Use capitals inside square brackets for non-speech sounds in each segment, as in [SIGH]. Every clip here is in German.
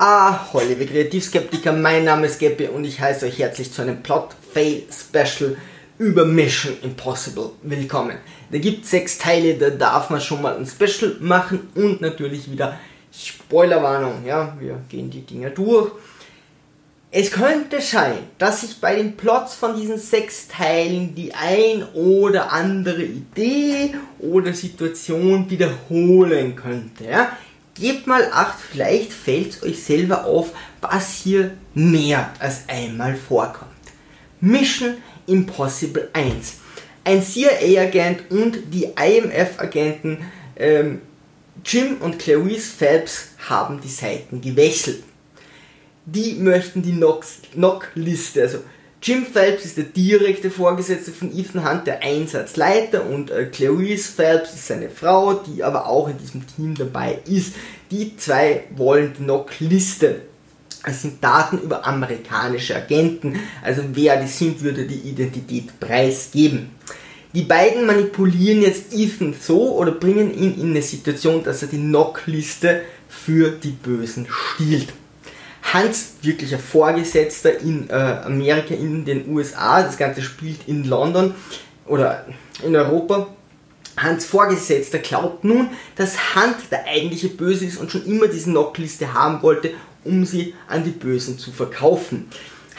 Ah, liebe Kreativskeptiker, mein Name ist Gabby und ich heiße euch herzlich zu einem Plot-Fail-Special über Mission Impossible willkommen. Da gibt es sechs Teile, da darf man schon mal ein Special machen und natürlich wieder Spoilerwarnung, ja, wir gehen die Dinger durch. Es könnte sein, dass sich bei den Plots von diesen sechs Teilen die ein oder andere Idee oder Situation wiederholen könnte. Ja? Gebt mal acht, vielleicht fällt es euch selber auf, was hier mehr als einmal vorkommt. Mission Impossible 1. Ein CIA-Agent und die IMF-Agenten ähm, Jim und Clarice Phelps haben die Seiten gewechselt. Die möchten die Knock-Liste, also Jim Phelps ist der direkte Vorgesetzte von Ethan Hunt, der Einsatzleiter, und äh, Clarice Phelps ist seine Frau, die aber auch in diesem Team dabei ist. Die zwei wollen die Knock-Liste. Es sind Daten über amerikanische Agenten, also wer die sind, würde die Identität preisgeben. Die beiden manipulieren jetzt Ethan so oder bringen ihn in eine Situation, dass er die Knock-Liste für die Bösen stiehlt. Hans, wirklicher Vorgesetzter in äh, Amerika, in den USA, das Ganze spielt in London oder in Europa. Hans Vorgesetzter glaubt nun, dass Hunt der eigentliche Böse ist und schon immer diese Knockliste haben wollte, um sie an die Bösen zu verkaufen.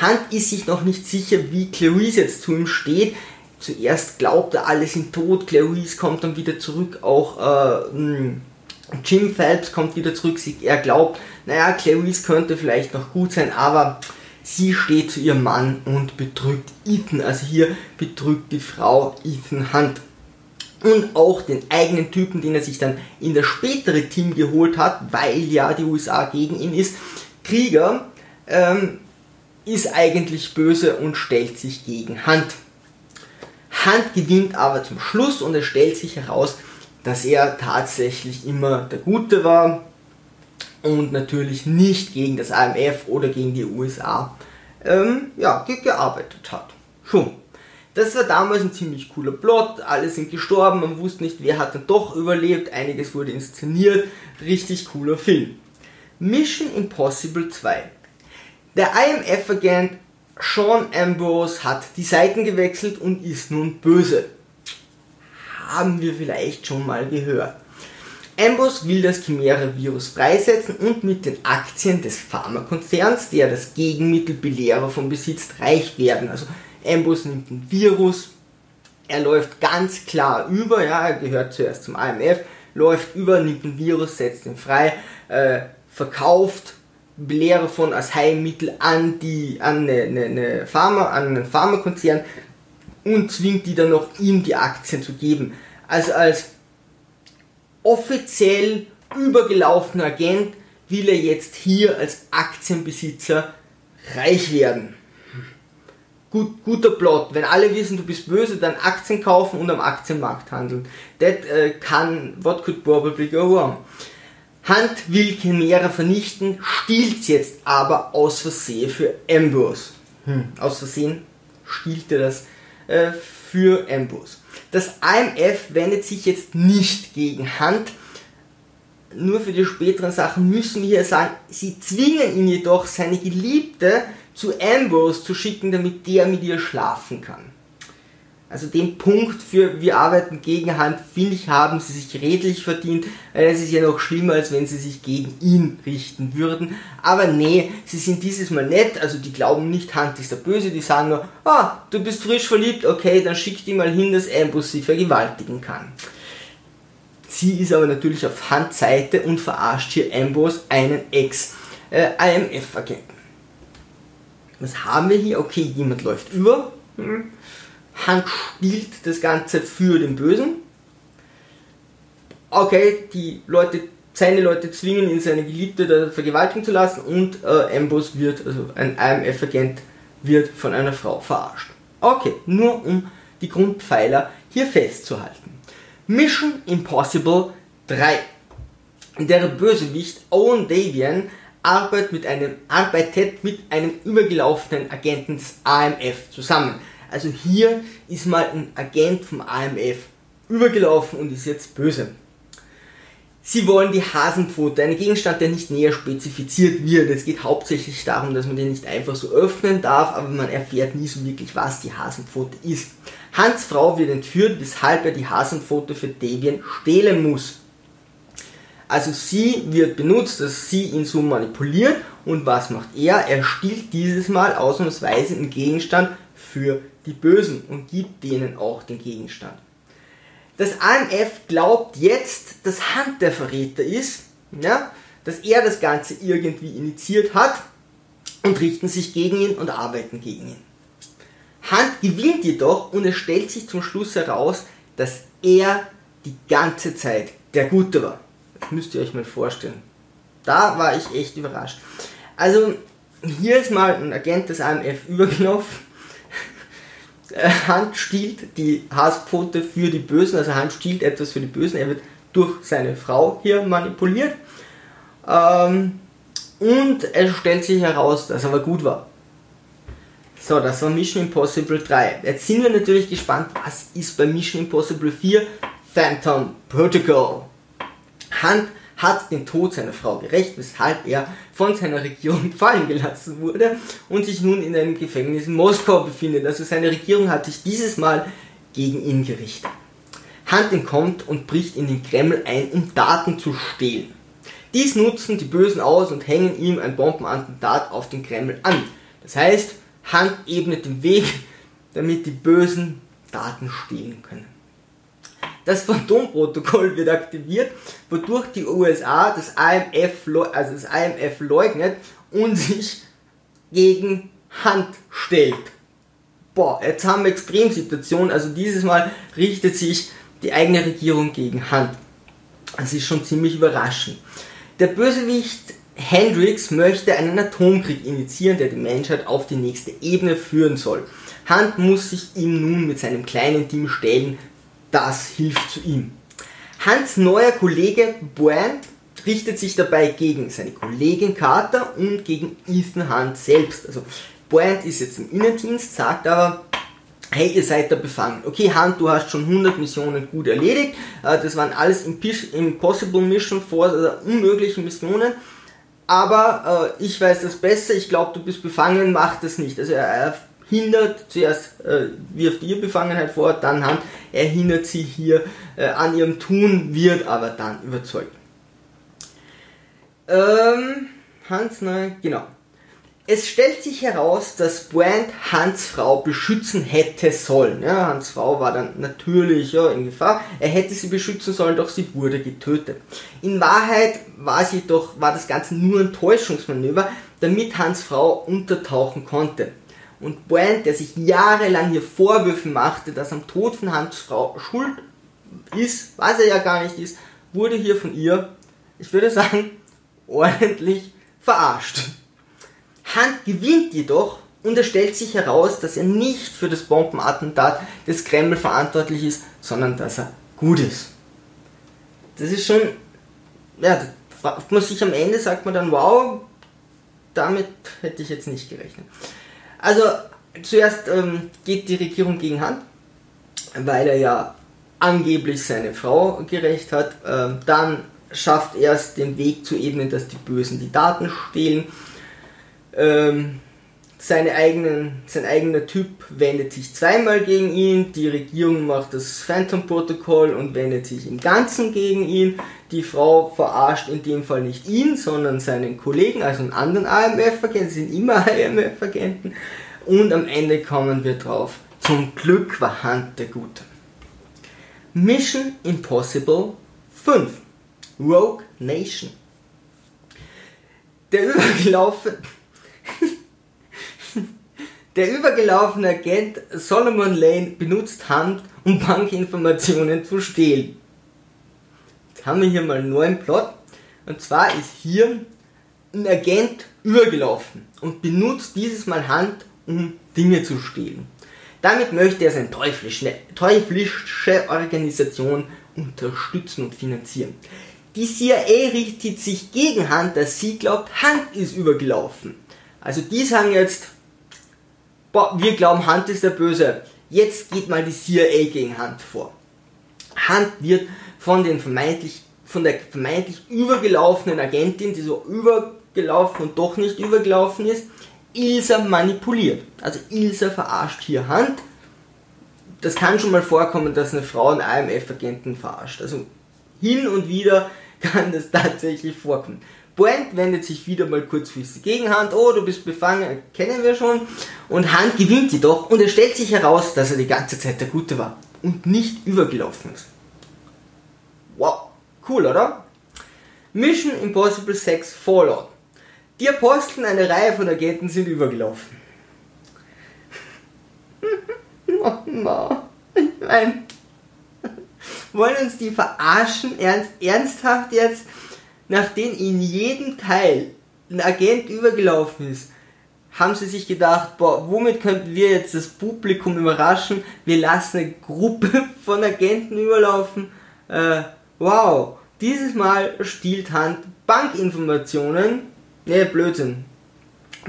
Hunt ist sich noch nicht sicher, wie Clarice jetzt zu ihm steht. Zuerst glaubt er, alle sind tot, Clarice kommt dann wieder zurück, auch äh, hm, Jim Phelps kommt wieder zurück, er glaubt, naja, Clarice könnte vielleicht noch gut sein, aber sie steht zu ihrem Mann und betrügt Ethan. Also hier betrügt die Frau Ethan Hunt. Und auch den eigenen Typen, den er sich dann in das spätere Team geholt hat, weil ja die USA gegen ihn ist. Krieger ähm, ist eigentlich böse und stellt sich gegen Hunt. Hunt gewinnt aber zum Schluss und es stellt sich heraus, dass er tatsächlich immer der Gute war und natürlich nicht gegen das IMF oder gegen die USA ähm, ja, gearbeitet hat. Schon. Das war damals ein ziemlich cooler Plot, alle sind gestorben, man wusste nicht, wer hat dann doch überlebt, einiges wurde inszeniert, richtig cooler Film. Mission Impossible 2. Der IMF-Agent Sean Ambrose hat die Seiten gewechselt und ist nun böse. Haben wir vielleicht schon mal gehört. Ambrose will das Chimera-Virus freisetzen und mit den Aktien des Pharmakonzerns, der das Gegenmittel Belehrer von besitzt, reich werden. Also Ambrose nimmt ein Virus, er läuft ganz klar über, ja, er gehört zuerst zum IMF, läuft über, nimmt ein Virus, setzt ihn frei, äh, verkauft Belehrer von als Heilmittel an die an eine, eine, eine Pharma, an einen Pharmakonzern und zwingt die dann noch ihm die Aktien zu geben. Also als offiziell übergelaufener Agent will er jetzt hier als Aktienbesitzer reich werden. Gut, guter Plot. Wenn alle wissen, du bist böse, dann Aktien kaufen und am Aktienmarkt handeln. That äh, kann, what could probably go wrong. Hunt will Chimera vernichten, stiehlt jetzt aber aus Versehen für Ambrose. Hm. Aus Versehen stiehlt er das äh, für Ambrose. Das IMF wendet sich jetzt nicht gegen Hunt. Nur für die späteren Sachen müssen wir hier sagen, sie zwingen ihn jedoch, seine Geliebte zu Ambrose zu schicken, damit der mit ihr schlafen kann. Also den Punkt für wir arbeiten gegen Hand, finde ich, haben sie sich redlich verdient, weil es ist ja noch schlimmer, als wenn sie sich gegen ihn richten würden. Aber nee, sie sind dieses Mal nett, also die glauben nicht, Hand ist der Böse, die sagen nur, ah, du bist frisch verliebt, okay, dann schick die mal hin, dass Ambrose sie vergewaltigen kann. Sie ist aber natürlich auf Handseite und verarscht hier Ambrose, einen Ex-IMF-Agenten. Äh, Was haben wir hier? Okay, jemand läuft über. Hm. Hank spielt das Ganze für den Bösen. Okay, die Leute, seine Leute zwingen ihn, seine Geliebte vergewaltigen zu lassen und äh, Ambrose wird, also ein IMF-Agent, wird von einer Frau verarscht. Okay, nur um die Grundpfeiler hier festzuhalten. Mission Impossible 3. Der Bösewicht Owen Davian arbeitet mit einem, arbeitet mit einem übergelaufenen Agenten des AMF zusammen. Also hier ist mal ein Agent vom AMF übergelaufen und ist jetzt böse. Sie wollen die Hasenpfote, einen Gegenstand, der nicht näher spezifiziert wird. Es geht hauptsächlich darum, dass man den nicht einfach so öffnen darf, aber man erfährt nie so wirklich, was die Hasenpfote ist. Hans Frau wird entführt, weshalb er die Hasenpfote für Debian stehlen muss. Also sie wird benutzt, dass sie ihn so manipuliert und was macht er? Er stiehlt dieses Mal ausnahmsweise einen Gegenstand für die Bösen und gibt denen auch den Gegenstand. Das AMF glaubt jetzt, dass Hunt der Verräter ist, ja, dass er das Ganze irgendwie initiiert hat und richten sich gegen ihn und arbeiten gegen ihn. Hunt gewinnt jedoch und es stellt sich zum Schluss heraus, dass er die ganze Zeit der Gute war. Das müsst ihr euch mal vorstellen. Da war ich echt überrascht. Also, hier ist mal ein Agent des AMF [LAUGHS] übergelaufen Hand stiehlt die Hasspfote für die Bösen, also Hand stiehlt etwas für die Bösen, er wird durch seine Frau hier manipuliert. Ähm, und es stellt sich heraus, dass er aber gut war. So, das war Mission Impossible 3. Jetzt sind wir natürlich gespannt, was ist bei Mission Impossible 4 Phantom Protocol. Hand hat den Tod seiner Frau gerecht, weshalb er von seiner Regierung [LAUGHS] fallen gelassen wurde und sich nun in einem Gefängnis in Moskau befindet. Also seine Regierung hat sich dieses Mal gegen ihn gerichtet. Hunt entkommt und bricht in den Kreml ein, um Daten zu stehlen. Dies nutzen die Bösen aus und hängen ihm ein Bombenattentat auf den Kreml an. Das heißt, Hunt ebnet den Weg, damit die Bösen Daten stehlen können. Das Phantomprotokoll wird aktiviert, wodurch die USA das IMF, also das IMF leugnet und sich gegen Hand stellt. Boah, jetzt haben wir Extremsituation, also dieses Mal richtet sich die eigene Regierung gegen Hand. Das ist schon ziemlich überraschend. Der Bösewicht Hendrix möchte einen Atomkrieg initiieren, der die Menschheit auf die nächste Ebene führen soll. Hunt muss sich ihm nun mit seinem kleinen Team stellen, das hilft zu ihm. Hans neuer Kollege Brand richtet sich dabei gegen seine Kollegin Carter und gegen Ethan Hunt selbst. Also Brand ist jetzt im Innendienst, sagt aber, hey, ihr seid da befangen. Okay, Hunt, du hast schon 100 Missionen gut erledigt. Äh, das waren alles Impossible Mission Force, also unmögliche Missionen. Aber äh, ich weiß das besser, ich glaube, du bist befangen, mach das nicht. Also er hindert, zuerst äh, wirft ihr Befangenheit vor, dann Hand, er hindert sie hier äh, an ihrem Tun, wird aber dann überzeugt. Ähm, Hans, nein, genau. Es stellt sich heraus, dass Brand Hans Frau beschützen hätte sollen. Ja, Hans Frau war dann natürlich ja, in Gefahr. Er hätte sie beschützen sollen, doch sie wurde getötet. In Wahrheit war sie doch, war das Ganze nur ein Täuschungsmanöver, damit Hans Frau untertauchen konnte. Und Brand, der sich jahrelang hier Vorwürfe machte, dass am Tod von Hans Frau schuld ist, was er ja gar nicht ist, wurde hier von ihr, ich würde sagen, [LAUGHS] ordentlich verarscht. Hunt gewinnt jedoch und es stellt sich heraus, dass er nicht für das Bombenattentat des Kreml verantwortlich ist, sondern dass er gut ist. Das ist schon, ja, fragt man sich am Ende, sagt man dann, wow, damit hätte ich jetzt nicht gerechnet. Also zuerst ähm, geht die Regierung gegen Hand, weil er ja angeblich seine Frau gerecht hat. Ähm, dann schafft er es, den Weg zu ebnen, dass die Bösen die Daten stehlen. Ähm, seine eigenen, sein eigener Typ wendet sich zweimal gegen ihn, die Regierung macht das Phantom-Protokoll und wendet sich im Ganzen gegen ihn. Die Frau verarscht in dem Fall nicht ihn, sondern seinen Kollegen, also einen anderen AMF-Agenten, sie sind immer [LAUGHS] AMF-Agenten. Und am Ende kommen wir drauf, zum Glück war Hunt der Gute. Mission Impossible 5 Rogue Nation. Der [LAUGHS] übergelaufen der übergelaufene Agent Solomon Lane benutzt Hand, um Bankinformationen zu stehlen. Jetzt haben wir hier mal einen neuen Plot. Und zwar ist hier ein Agent übergelaufen und benutzt dieses Mal Hand, um Dinge zu stehlen. Damit möchte er seine teuflische, teuflische Organisation unterstützen und finanzieren. Die CIA richtet sich gegen Hand, dass sie glaubt, Hand ist übergelaufen. Also die sagen jetzt, boah, wir glauben, Hunt ist der Böse. Jetzt geht mal die CIA gegen Hunt vor. Hunt wird von den vermeintlich von der vermeintlich übergelaufenen Agentin, die so übergelaufen und doch nicht übergelaufen ist, Ilsa manipuliert. Also Ilsa verarscht hier Hand. Das kann schon mal vorkommen, dass eine Frau einen AMF-Agenten verarscht. Also hin und wieder [LAUGHS] kann das tatsächlich vorkommen. Brent wendet sich wieder mal kurzfristig gegen Hand. Oh, du bist befangen, kennen wir schon. Und Hand gewinnt jedoch und es stellt sich heraus, dass er die ganze Zeit der Gute war und nicht übergelaufen ist. Wow, cool, oder? Mission Impossible 6 Fallout. Die Aposteln, eine Reihe von Agenten sind übergelaufen. [LAUGHS] oh, no. Ich meine, wollen uns die verarschen? Ernst, ernsthaft jetzt? Nachdem in jedem Teil ein Agent übergelaufen ist, haben sie sich gedacht, boah, womit könnten wir jetzt das Publikum überraschen? Wir lassen eine Gruppe [LAUGHS] von Agenten überlaufen. Äh, wow, dieses Mal stiehlt Hand Bankinformationen Nee, Blödsinn.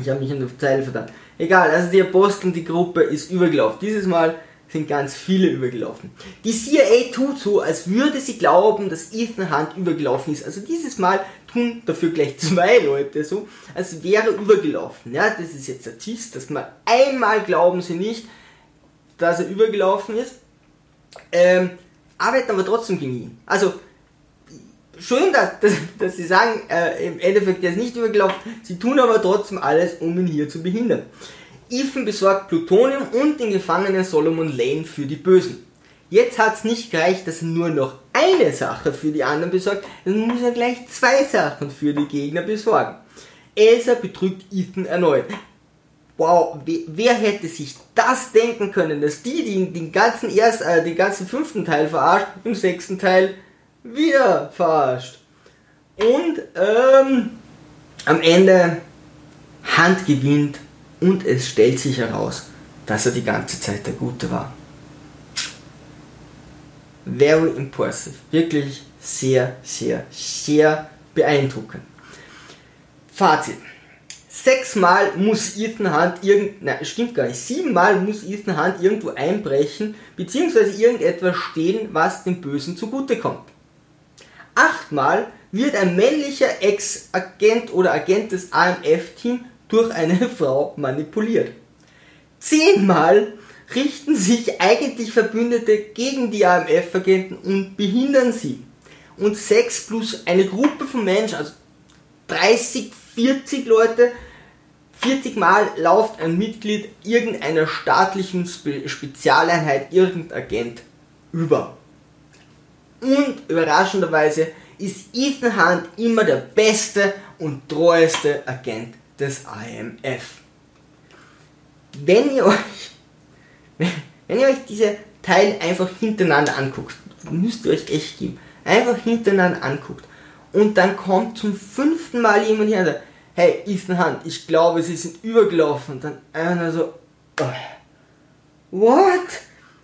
Ich habe mich in der Zeile verdammt. Egal, also die Apostel, die Gruppe ist übergelaufen. Dieses Mal sind ganz viele übergelaufen. Die CIA tut so, als würde sie glauben, dass Ethan Hunt übergelaufen ist. Also dieses Mal tun dafür gleich [LAUGHS] zwei Leute so, als wäre übergelaufen. Ja, das ist jetzt der Tisch, dass mal einmal glauben sie nicht, dass er übergelaufen ist. Ähm, arbeiten aber trotzdem gegen ihn. Also schön, dass, [LAUGHS] dass, dass sie sagen, äh, im Endeffekt der ist nicht übergelaufen, sie tun aber trotzdem alles, um ihn hier zu behindern. Ethan besorgt Plutonium und den Gefangenen Solomon Lane für die Bösen. Jetzt hat es nicht gereicht, dass er nur noch eine Sache für die anderen besorgt, dann muss er gleich zwei Sachen für die Gegner besorgen. Elsa betrügt Ethan erneut. Wow, wer hätte sich das denken können, dass die, die den ganzen erst, äh, den ganzen fünften Teil verarscht, im sechsten Teil wieder verarscht. Und ähm, am Ende Hand gewinnt und es stellt sich heraus, dass er die ganze Zeit der Gute war. Very impressive. Wirklich sehr, sehr, sehr beeindruckend. Fazit. Sechsmal muss Ethan Hunt irgend, nein, stimmt gar nicht, siebenmal muss Ethan Hunt irgendwo einbrechen, beziehungsweise irgendetwas stehen, was dem Bösen zugute kommt. Achtmal wird ein männlicher Ex-Agent oder Agent des AMF-Teams durch eine [LAUGHS] Frau manipuliert. Zehnmal richten sich eigentlich Verbündete gegen die AMF-Agenten und behindern sie. Und sechs plus eine Gruppe von Menschen, also 30, 40 Leute, 40 Mal lauft ein Mitglied irgendeiner staatlichen Spe Spezialeinheit, irgendein Agent über. Und überraschenderweise ist Ethan Hunt immer der beste und treueste Agent des IMF. Wenn ihr euch, [LAUGHS] wenn ihr euch diese Teile einfach hintereinander anguckt, müsst ihr euch echt geben, einfach hintereinander anguckt und dann kommt zum fünften Mal jemand hier und sagt, hey Ethan Hunt, ich glaube, sie sind übergelaufen und dann einer so, oh, what?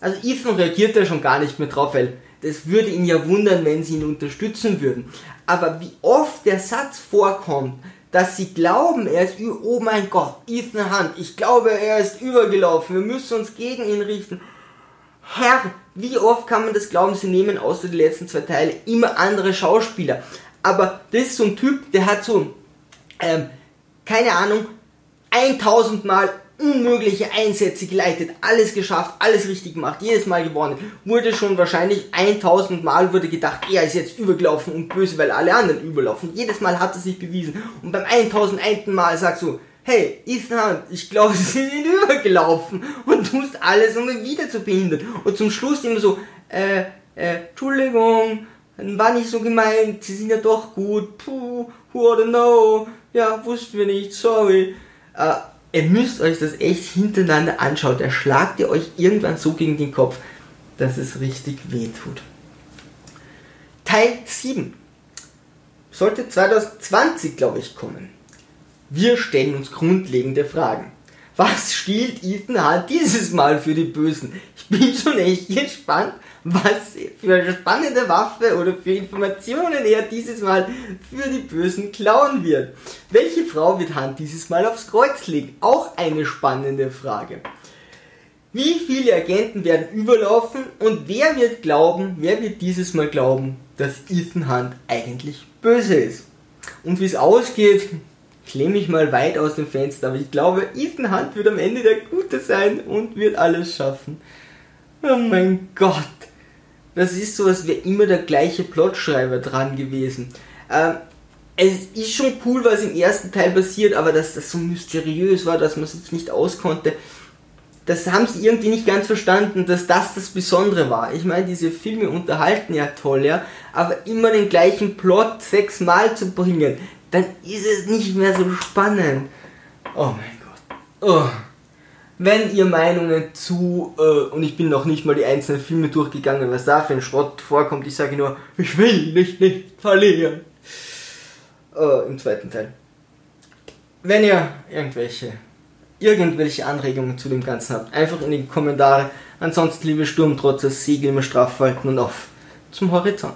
Also Ethan reagiert da schon gar nicht mehr drauf, weil das würde ihn ja wundern, wenn sie ihn unterstützen würden. Aber wie oft der Satz vorkommt, dass sie glauben, er ist, oh mein Gott, Ethan Hunt, ich glaube, er ist übergelaufen, wir müssen uns gegen ihn richten. Herr, wie oft kann man das glauben, sie nehmen außer die letzten zwei Teile immer andere Schauspieler. Aber das ist so ein Typ, der hat so, ähm, keine Ahnung, 1000 Mal unmögliche Einsätze geleitet, alles geschafft, alles richtig gemacht, jedes Mal gewonnen. Wurde schon wahrscheinlich 1000 Mal wurde gedacht, er ist jetzt übergelaufen und böse, weil alle anderen überlaufen. Jedes Mal hat er sich bewiesen. Und beim 1001. Mal sagst du, hey, Ethan, ich glaube, [LAUGHS] sie sind übergelaufen und tust alles, um ihn wieder zu behindern. Und zum Schluss immer so, äh, äh, Entschuldigung, war nicht so gemeint, sie sind ja doch gut, puh, who ought to know, ja, wussten wir nicht, sorry. Äh, ihr müsst euch das echt hintereinander anschauen. Der schlagt ihr euch irgendwann so gegen den Kopf, dass es richtig weh tut. Teil 7 sollte 2020, glaube ich, kommen. Wir stellen uns grundlegende Fragen. Was stiehlt Ethan Hart dieses Mal für die Bösen? Ich bin schon echt gespannt, was für eine spannende Waffe oder für Informationen er dieses Mal für die Bösen klauen wird. Welche Frau wird Hand dieses Mal aufs Kreuz legen? Auch eine spannende Frage. Wie viele Agenten werden überlaufen und wer wird glauben, wer wird dieses Mal glauben, dass Ethan Hunt eigentlich böse ist? Und wie es ausgeht, klemme ich mal weit aus dem Fenster, aber ich glaube, Ethan Hunt wird am Ende der Gute sein und wird alles schaffen. Oh mein Gott. Das ist so, als wäre immer der gleiche Plotschreiber dran gewesen. Ähm, es ist schon cool, was im ersten Teil passiert, aber dass das so mysteriös war, dass man es nicht auskonnte, das haben sie irgendwie nicht ganz verstanden, dass das das Besondere war. Ich meine, diese Filme unterhalten ja toll, ja, aber immer den gleichen Plot sechsmal zu bringen, dann ist es nicht mehr so spannend. Oh mein Gott. Oh. Wenn ihr Meinungen zu, äh, und ich bin noch nicht mal die einzelnen Filme durchgegangen, was da für ein Schrott vorkommt, ich sage nur, ich will dich nicht verlieren. Äh, Im zweiten Teil. Wenn ihr irgendwelche, irgendwelche Anregungen zu dem Ganzen habt, einfach in die Kommentare. Ansonsten, liebe Sturmtrotzer, Segel immer straff halten und auf zum Horizont.